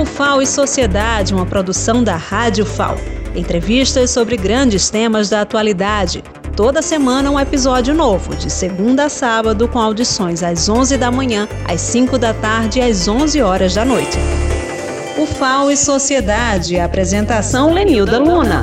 O FAO e Sociedade, uma produção da Rádio FAO. Entrevistas sobre grandes temas da atualidade. Toda semana um episódio novo, de segunda a sábado, com audições às 11 da manhã, às 5 da tarde e às 11 horas da noite. O FAO e Sociedade, apresentação Lenilda Luna.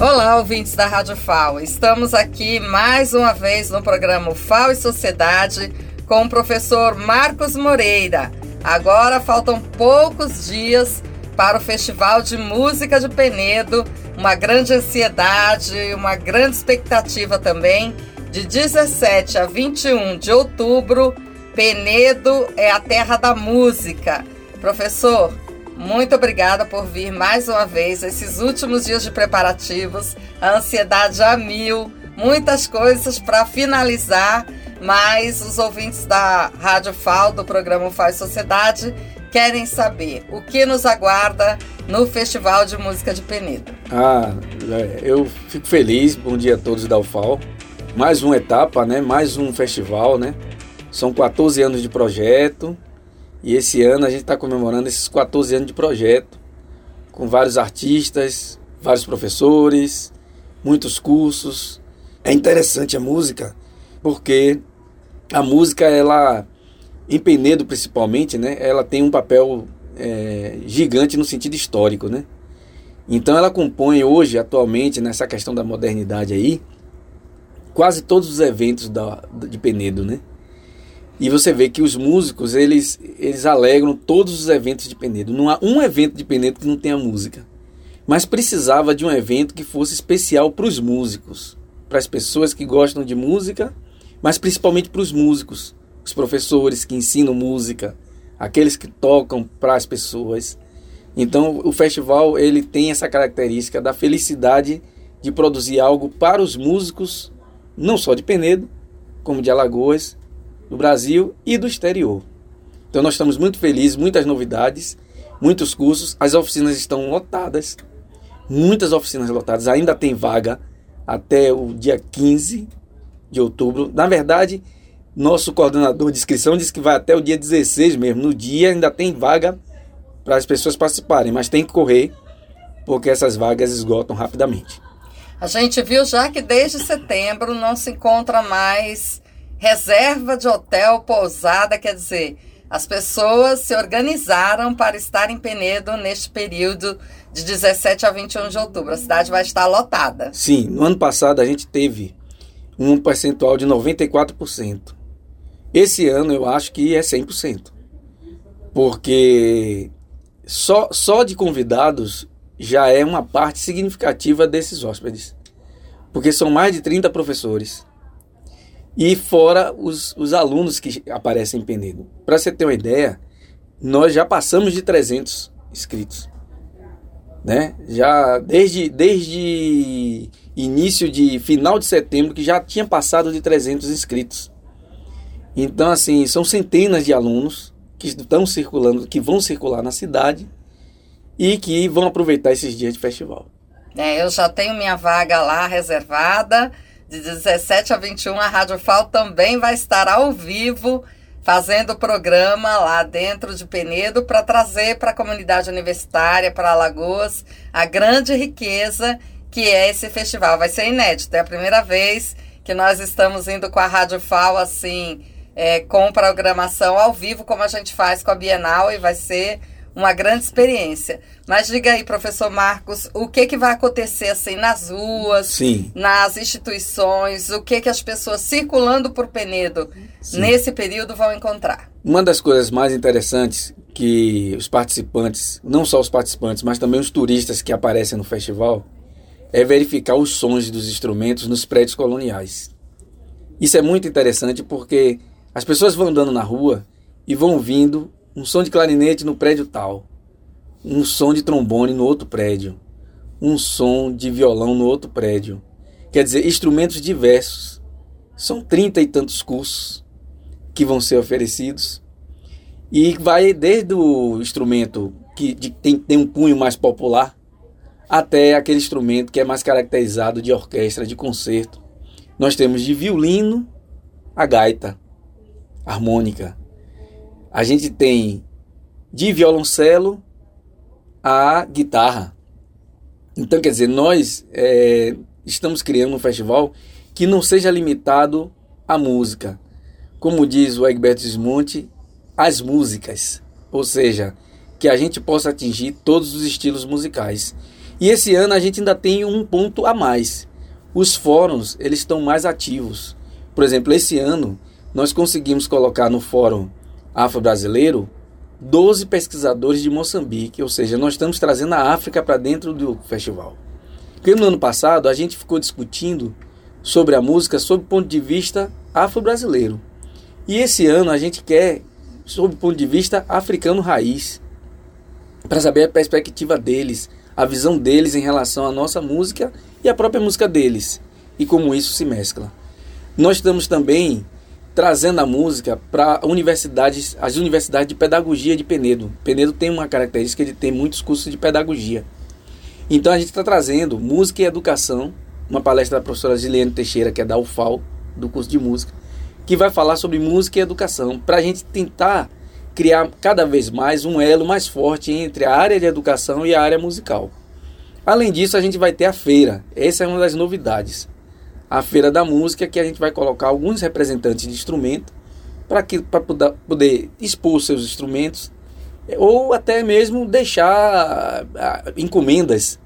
Olá, ouvintes da Rádio FAO. Estamos aqui mais uma vez no programa FAO e Sociedade com o professor Marcos Moreira. Agora faltam poucos dias para o Festival de Música de Penedo, uma grande ansiedade, uma grande expectativa também. De 17 a 21 de outubro, Penedo é a terra da música. Professor, muito obrigada por vir mais uma vez. Esses últimos dias de preparativos, a ansiedade a mil, muitas coisas para finalizar, mas os ouvintes da Rádio FAO, do programa Faz Sociedade, querem saber o que nos aguarda no Festival de Música de Penedo. Ah, é, eu fico feliz. Bom dia a todos da UFAO. Mais uma etapa, né? Mais um festival, né? São 14 anos de projeto e esse ano a gente está comemorando esses 14 anos de projeto com vários artistas, vários professores, muitos cursos. É interessante a música porque a música ela em Penedo principalmente, né, ela tem um papel é, gigante no sentido histórico, né? Então ela compõe hoje, atualmente, nessa questão da modernidade aí, quase todos os eventos da, de Penedo, né? E você vê que os músicos, eles, eles alegram todos os eventos de Penedo. Não há um evento de Penedo que não tenha música. Mas precisava de um evento que fosse especial para os músicos, para as pessoas que gostam de música, mas principalmente para os músicos os professores que ensinam música, aqueles que tocam para as pessoas. Então, o festival ele tem essa característica da felicidade de produzir algo para os músicos, não só de Penedo, como de Alagoas, do Brasil e do exterior. Então, nós estamos muito felizes, muitas novidades, muitos cursos, as oficinas estão lotadas, muitas oficinas lotadas, ainda tem vaga até o dia 15 de outubro. Na verdade, nosso coordenador de inscrição disse que vai até o dia 16 mesmo. No dia ainda tem vaga para as pessoas participarem, mas tem que correr porque essas vagas esgotam rapidamente. A gente viu já que desde setembro não se encontra mais reserva de hotel, pousada, quer dizer, as pessoas se organizaram para estar em Penedo neste período de 17 a 21 de outubro. A cidade vai estar lotada. Sim, no ano passado a gente teve um percentual de 94%. Esse ano eu acho que é 100%. Porque só, só de convidados já é uma parte significativa desses hóspedes. Porque são mais de 30 professores. E fora os, os alunos que aparecem em Penedo. Para você ter uma ideia, nós já passamos de 300 inscritos. Né? Já desde, desde início de final de setembro que já tinha passado de 300 inscritos. Então, assim, são centenas de alunos que estão circulando, que vão circular na cidade e que vão aproveitar esses dias de festival. É, eu já tenho minha vaga lá reservada. De 17 a 21, a Rádio FAO também vai estar ao vivo fazendo programa lá dentro de Penedo para trazer para a comunidade universitária, para Alagoas, a grande riqueza que é esse festival. Vai ser inédito, é a primeira vez que nós estamos indo com a Rádio FAO assim é, com programação ao vivo, como a gente faz com a Bienal, e vai ser uma grande experiência. Mas diga aí, professor Marcos, o que, que vai acontecer assim nas ruas, Sim. nas instituições, o que, que as pessoas circulando por Penedo Sim. nesse período vão encontrar? Uma das coisas mais interessantes que os participantes, não só os participantes, mas também os turistas que aparecem no festival, é verificar os sons dos instrumentos nos prédios coloniais. Isso é muito interessante porque as pessoas vão andando na rua e vão ouvindo um som de clarinete no prédio tal, um som de trombone no outro prédio, um som de violão no outro prédio. Quer dizer, instrumentos diversos. São trinta e tantos cursos que vão ser oferecidos. E vai desde o instrumento que tem, tem um punho mais popular até aquele instrumento que é mais caracterizado de orquestra, de concerto. Nós temos de violino a gaita harmônica. A gente tem de violoncelo a guitarra. Então, quer dizer, nós é, estamos criando um festival que não seja limitado à música. Como diz o Egberto Desmonte, as músicas. Ou seja, que a gente possa atingir todos os estilos musicais. E esse ano a gente ainda tem um ponto a mais. Os fóruns, eles estão mais ativos. Por exemplo, esse ano nós conseguimos colocar no Fórum Afro-Brasileiro 12 pesquisadores de Moçambique, ou seja, nós estamos trazendo a África para dentro do festival. Porque no ano passado a gente ficou discutindo sobre a música sob o ponto de vista afro-brasileiro. E esse ano a gente quer sob o ponto de vista africano raiz, para saber a perspectiva deles, a visão deles em relação à nossa música e a própria música deles, e como isso se mescla. Nós estamos também trazendo a música para universidades, as universidades de pedagogia de Penedo. Penedo tem uma característica de ter muitos cursos de pedagogia. Então a gente está trazendo música e educação, uma palestra da professora Giliane Teixeira, que é da UFAL, do curso de música, que vai falar sobre música e educação, para a gente tentar criar cada vez mais um elo mais forte entre a área de educação e a área musical. Além disso, a gente vai ter a feira. Essa é uma das novidades a Feira da Música, que a gente vai colocar alguns representantes de instrumento para poder, poder expor seus instrumentos ou até mesmo deixar encomendas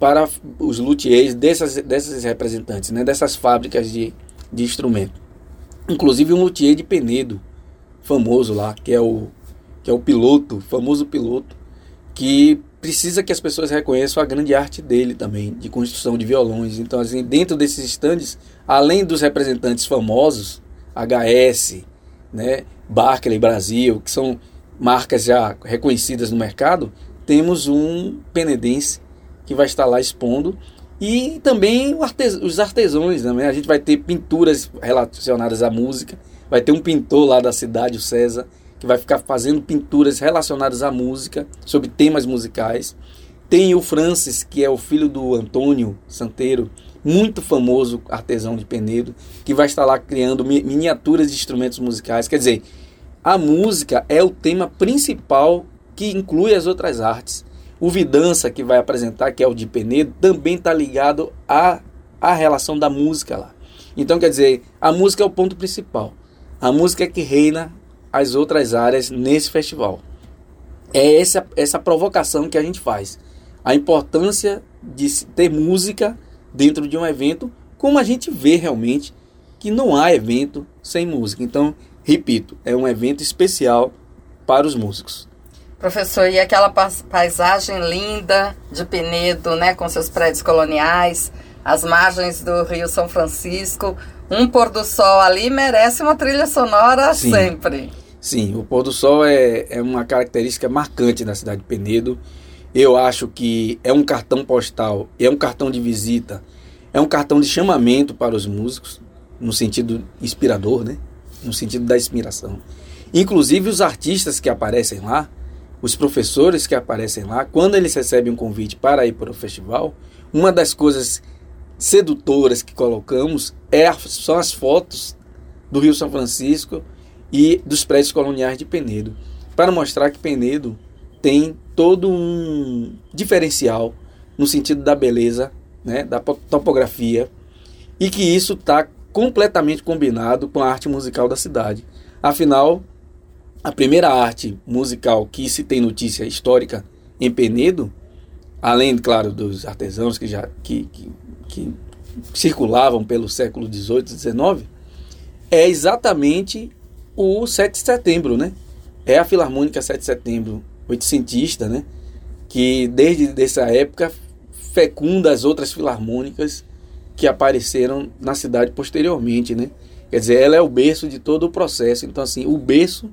para os luthiers dessas, dessas representantes, né, dessas fábricas de, de instrumento. Inclusive um luthier de Penedo, famoso lá, que é o, que é o piloto, famoso piloto, que precisa que as pessoas reconheçam a grande arte dele também, de construção de violões. Então, assim, dentro desses estandes, além dos representantes famosos, HS, né, Barclay Brasil, que são marcas já reconhecidas no mercado, temos um penedense que vai estar lá expondo e também os artesãos, né? a gente vai ter pinturas relacionadas à música, vai ter um pintor lá da cidade, o César, que vai ficar fazendo pinturas relacionadas à música, sobre temas musicais. Tem o Francis, que é o filho do Antônio Santeiro, muito famoso artesão de Penedo, que vai estar lá criando miniaturas de instrumentos musicais. Quer dizer, a música é o tema principal que inclui as outras artes. O Vidança, que vai apresentar, que é o de Penedo, também está ligado à, à relação da música lá. Então, quer dizer, a música é o ponto principal. A música é que reina as outras áreas nesse festival. É essa, essa provocação que a gente faz. A importância de ter música dentro de um evento, como a gente vê realmente que não há evento sem música. Então, repito, é um evento especial para os músicos. Professor, e aquela paisagem linda de Penedo, né, com seus prédios coloniais, as margens do Rio São Francisco, um pôr do sol ali merece uma trilha sonora Sim. sempre. Sim, o pôr do sol é, é uma característica marcante da cidade de Penedo. Eu acho que é um cartão postal, é um cartão de visita, é um cartão de chamamento para os músicos, no sentido inspirador, né? no sentido da inspiração. Inclusive os artistas que aparecem lá, os professores que aparecem lá, quando eles recebem um convite para ir para o festival, uma das coisas sedutoras que colocamos é, são as fotos do Rio São Francisco e dos prédios coloniais de Penedo, para mostrar que Penedo tem todo um diferencial no sentido da beleza, né, da topografia, e que isso está completamente combinado com a arte musical da cidade. Afinal, a primeira arte musical que se tem notícia histórica em Penedo, além, claro, dos artesãos que já que, que, que circulavam pelo século XVIII e XIX, é exatamente o 7 de setembro, né? É a Filarmônica 7 de setembro, oitocentista, né? Que desde essa época fecunda as outras filarmônicas que apareceram na cidade posteriormente, né? Quer dizer, ela é o berço de todo o processo. Então, assim, o berço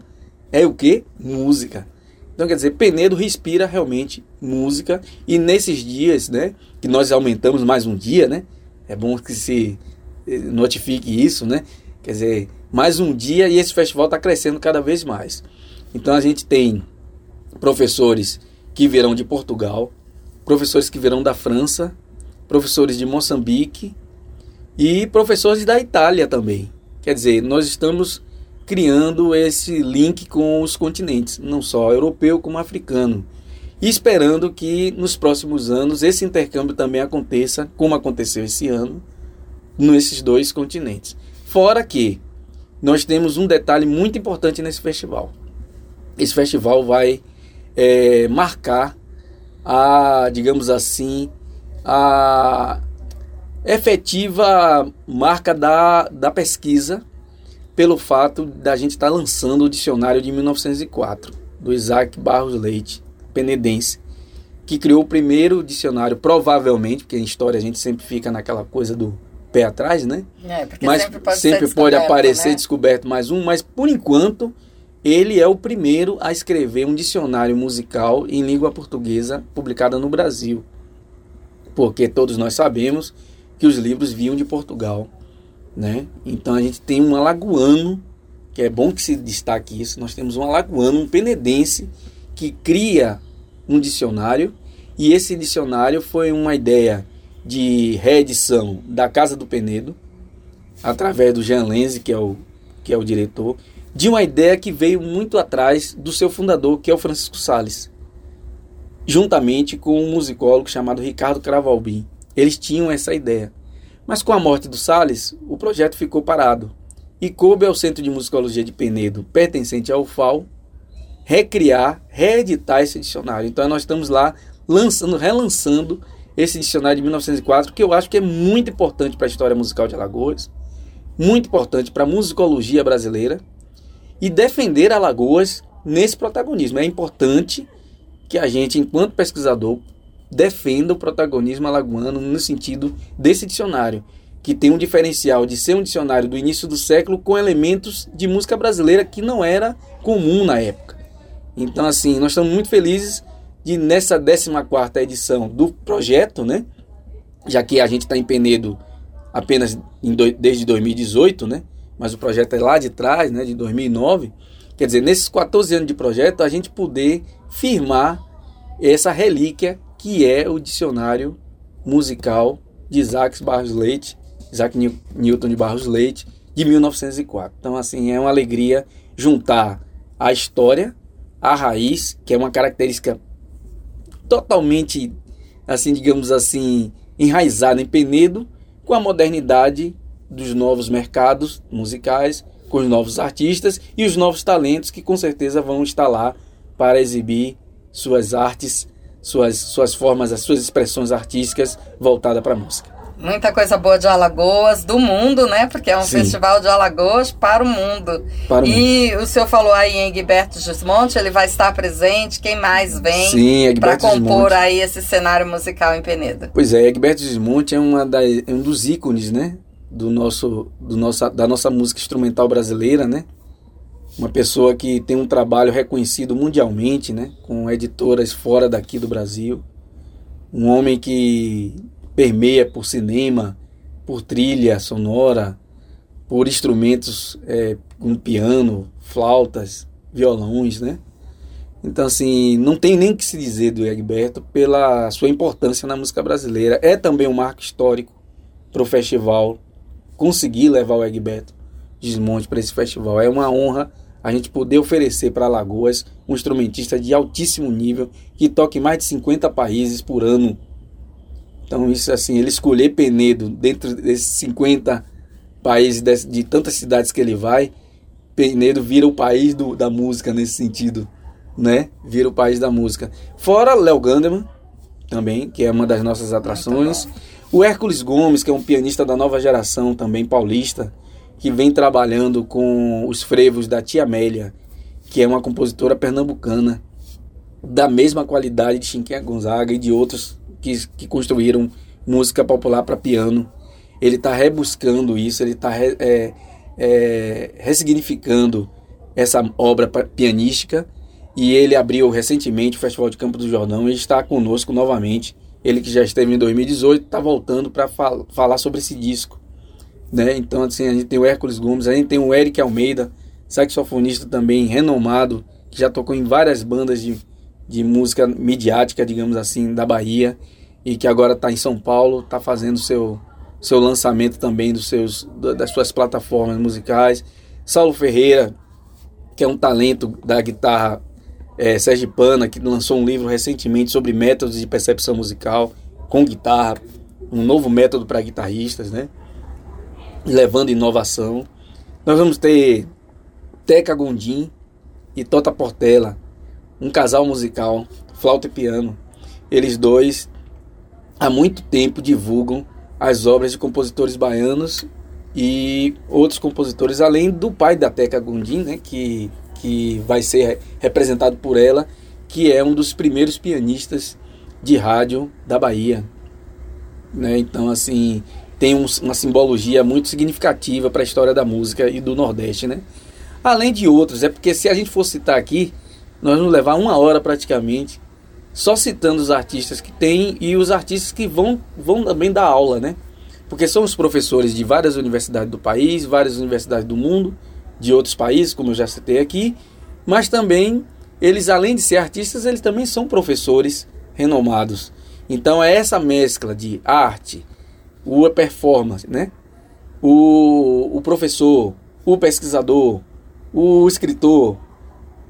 é o que? Música. Então, quer dizer, Penedo respira realmente música. E nesses dias, né? Que nós aumentamos mais um dia, né? É bom que se notifique isso, né? Quer dizer, mais um dia e esse festival está crescendo cada vez mais. Então a gente tem professores que virão de Portugal, professores que virão da França, professores de Moçambique e professores da Itália também. Quer dizer, nós estamos criando esse link com os continentes, não só europeu como africano. e esperando que nos próximos anos esse intercâmbio também aconteça, como aconteceu esse ano, nesses dois continentes. Fora que nós temos um detalhe muito importante nesse festival. Esse festival vai é, marcar a, digamos assim, a efetiva marca da, da pesquisa pelo fato da gente estar tá lançando o dicionário de 1904 do Isaac Barros Leite, penedense, que criou o primeiro dicionário, provavelmente, porque em história a gente sempre fica naquela coisa do pé atrás, né? É, mas sempre pode, sempre pode aparecer né? descoberto mais um, mas por enquanto ele é o primeiro a escrever um dicionário musical em língua portuguesa publicado no Brasil. Porque todos nós sabemos que os livros vinham de Portugal, né? Então a gente tem um alagoano, que é bom que se destaque isso, nós temos um alagoano, um penedense que cria um dicionário e esse dicionário foi uma ideia de reedição da Casa do Penedo, através do Jean Lenze, que é o, que é o diretor, de uma ideia que veio muito atrás do seu fundador, que é o Francisco Sales, juntamente com um musicólogo chamado Ricardo Cravalbim. Eles tinham essa ideia. Mas com a morte do Sales, o projeto ficou parado. E coube ao Centro de Musicologia de Penedo, pertencente ao FAO, recriar, reeditar esse dicionário. Então nós estamos lá lançando, relançando esse dicionário de 1904, que eu acho que é muito importante para a história musical de Alagoas, muito importante para a musicologia brasileira e defender Alagoas nesse protagonismo. É importante que a gente, enquanto pesquisador, defenda o protagonismo alagoano no sentido desse dicionário, que tem um diferencial de ser um dicionário do início do século com elementos de música brasileira que não era comum na época. Então, assim, nós estamos muito felizes de nessa 14 edição do projeto, né? Já que a gente está em Penedo apenas do, desde 2018, né? Mas o projeto é lá de trás, né? De 2009. Quer dizer, nesses 14 anos de projeto, a gente poder firmar essa relíquia que é o dicionário musical de Isaac Barros Leite, Isaac Newton de Barros Leite, de 1904. Então, assim, é uma alegria juntar a história, a raiz, que é uma característica totalmente, assim, digamos assim, enraizada em Penedo, com a modernidade dos novos mercados musicais, com os novos artistas e os novos talentos que com certeza vão estar lá para exibir suas artes, suas, suas formas, as suas expressões artísticas voltadas para a música. Muita coisa boa de Alagoas, do mundo, né? Porque é um Sim. festival de Alagoas para o mundo. Para o e mundo. o senhor falou aí em Egberto Gismonte, ele vai estar presente. Quem mais vem para compor Gismonte. aí esse cenário musical em Penedo? Pois é, Egberto Gismonte é, uma da, é um dos ícones, né? Do nosso, do nossa, da nossa música instrumental brasileira, né? Uma pessoa que tem um trabalho reconhecido mundialmente, né? Com editoras fora daqui do Brasil. Um homem que permeia por cinema, por trilha sonora, por instrumentos é, como piano, flautas, violões, né? Então, assim, não tem nem que se dizer do Egberto pela sua importância na música brasileira. É também um marco histórico para o festival conseguir levar o Egberto Desmonte para esse festival. É uma honra a gente poder oferecer para Alagoas um instrumentista de altíssimo nível que toca em mais de 50 países por ano então, isso assim, ele escolher Penedo dentro desses 50 países, de, de tantas cidades que ele vai, Penedo vira o país do, da música nesse sentido, né? Vira o país da música. Fora Léo Gandeman, também, que é uma das nossas atrações. O Hércules Gomes, que é um pianista da nova geração, também paulista, que vem trabalhando com os frevos da Tia Amélia, que é uma compositora pernambucana, da mesma qualidade de Chinquinha Gonzaga e de outros que, que construíram música popular para piano. Ele está rebuscando isso, ele está é, é, ressignificando essa obra pianística e ele abriu recentemente o Festival de Campo do Jordão e está conosco novamente. Ele que já esteve em 2018 está voltando para fal falar sobre esse disco. Né? Então, assim, a gente tem o Hércules Gomes, a gente tem o Eric Almeida, saxofonista também renomado, que já tocou em várias bandas de, de música midiática, digamos assim, da Bahia e que agora está em São Paulo, está fazendo seu seu lançamento também dos seus das suas plataformas musicais. Saulo Ferreira, que é um talento da guitarra é, Pana que lançou um livro recentemente sobre métodos de percepção musical com guitarra, um novo método para guitarristas, né? Levando inovação. Nós vamos ter Teca Gondim e Tota Portela, um casal musical, flauta e piano. Eles dois há muito tempo divulgam as obras de compositores baianos e outros compositores, além do pai da Teca Gondim, né, que, que vai ser representado por ela, que é um dos primeiros pianistas de rádio da Bahia. Né? Então, assim, tem um, uma simbologia muito significativa para a história da música e do Nordeste. Né? Além de outros, é porque se a gente for citar aqui, nós vamos levar uma hora praticamente só citando os artistas que tem e os artistas que vão, vão também dar aula, né? Porque são os professores de várias universidades do país, várias universidades do mundo, de outros países, como eu já citei aqui, mas também eles, além de ser artistas, eles também são professores renomados. Então é essa mescla de arte, o performance, né? O, o professor, o pesquisador, o escritor,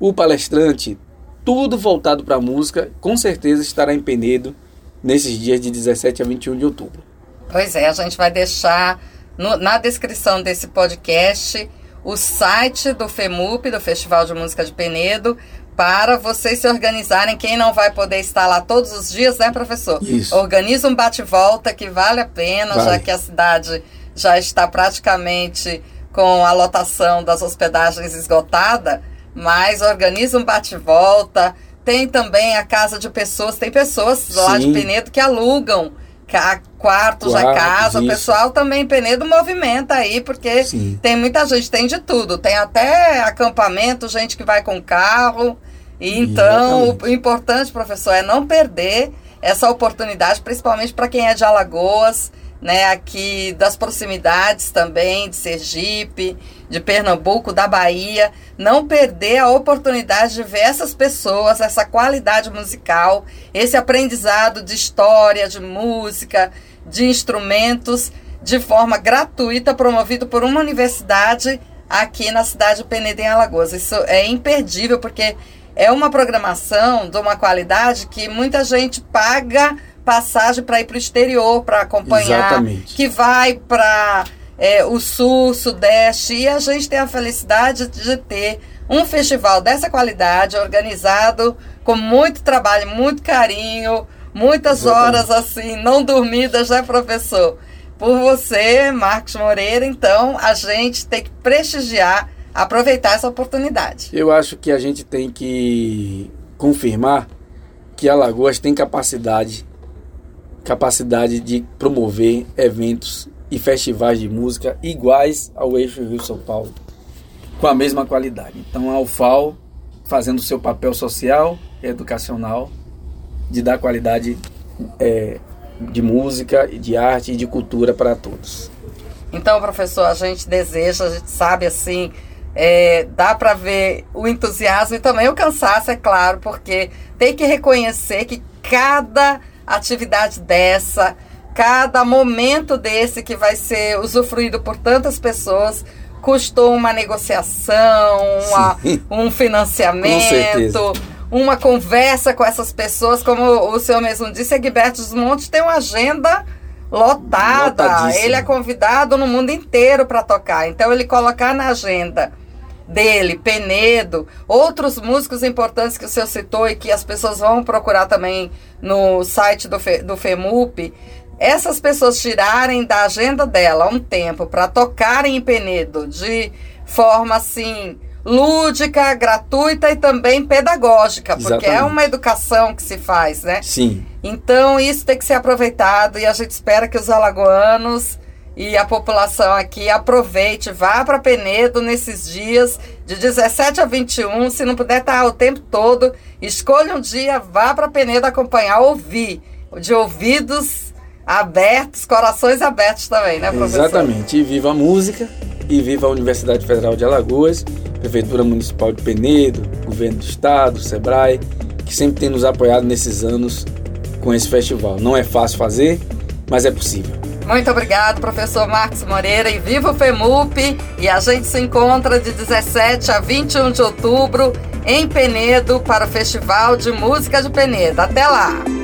o palestrante, tudo voltado para a música, com certeza estará em Penedo nesses dias de 17 a 21 de outubro. Pois é, a gente vai deixar no, na descrição desse podcast o site do FEMUP, do Festival de Música de Penedo, para vocês se organizarem. Quem não vai poder estar lá todos os dias, né, professor? Isso. Organiza um bate-volta que vale a pena, já que a cidade já está praticamente com a lotação das hospedagens esgotada, mas organiza um bate-volta. Tem também a casa de pessoas, tem pessoas lá de Sim. Penedo que alugam quartos da Quartos, casa. O isso. pessoal também em Penedo movimenta aí, porque Sim. tem muita gente, tem de tudo. Tem até acampamento, gente que vai com carro. E então, Exatamente. o importante, professor, é não perder essa oportunidade, principalmente para quem é de Alagoas, né, aqui das proximidades também, de Sergipe, de Pernambuco, da Bahia, não perder a oportunidade de ver essas pessoas, essa qualidade musical, esse aprendizado de história, de música, de instrumentos, de forma gratuita, promovido por uma universidade aqui na cidade de Penedo em Alagoas. Isso é imperdível, porque é uma programação de uma qualidade que muita gente paga passagem para ir para o exterior para acompanhar, Exatamente. que vai para o sul, sudeste, e a gente tem a felicidade de ter um festival dessa qualidade, organizado com muito trabalho, muito carinho, muitas Exatamente. horas assim, não dormidas, né, professor? Por você, Marcos Moreira, então a gente tem que prestigiar, aproveitar essa oportunidade. Eu acho que a gente tem que confirmar que Alagoas tem capacidade capacidade de promover eventos e festivais de música iguais ao eixo Rio São Paulo, com a mesma qualidade. Então a UFAL fazendo seu papel social e educacional de dar qualidade é, de música, de arte e de cultura para todos. Então, professor, a gente deseja, a gente sabe assim, é, dá para ver o entusiasmo e também o cansaço, é claro, porque tem que reconhecer que cada atividade dessa, cada momento desse que vai ser usufruído por tantas pessoas, custou uma negociação, uma, um financiamento, uma conversa com essas pessoas, como o senhor mesmo disse, Egberto Desmonte tem uma agenda lotada. Ele é convidado no mundo inteiro para tocar. Então ele colocar na agenda dele, Penedo, outros músicos importantes que o senhor citou e que as pessoas vão procurar também no site do, Fe- do FEMUP, essas pessoas tirarem da agenda dela um tempo para tocarem em Penedo de forma assim lúdica, gratuita e também pedagógica, porque é Exatamente. uma educação que se faz, né? Sim, Então isso tem que ser aproveitado e a gente espera que os alagoanos e a população aqui aproveite, vá para Penedo nesses dias de 17 a 21, se não puder estar o tempo todo, escolha um dia, vá para Penedo acompanhar, ouvir, de ouvidos abertos, corações abertos também, né, professor? exatamente. E viva a música e viva a Universidade Federal de Alagoas, Prefeitura Municipal de Penedo, Governo do Estado, Sebrae, que sempre tem nos apoiado nesses anos com esse festival. Não é fácil fazer, mas é possível. Muito obrigado, professor Marcos Moreira, e viva o FEMUP! E a gente se encontra de 17 a 21 de outubro em Penedo para o Festival de Música de Penedo. Até lá!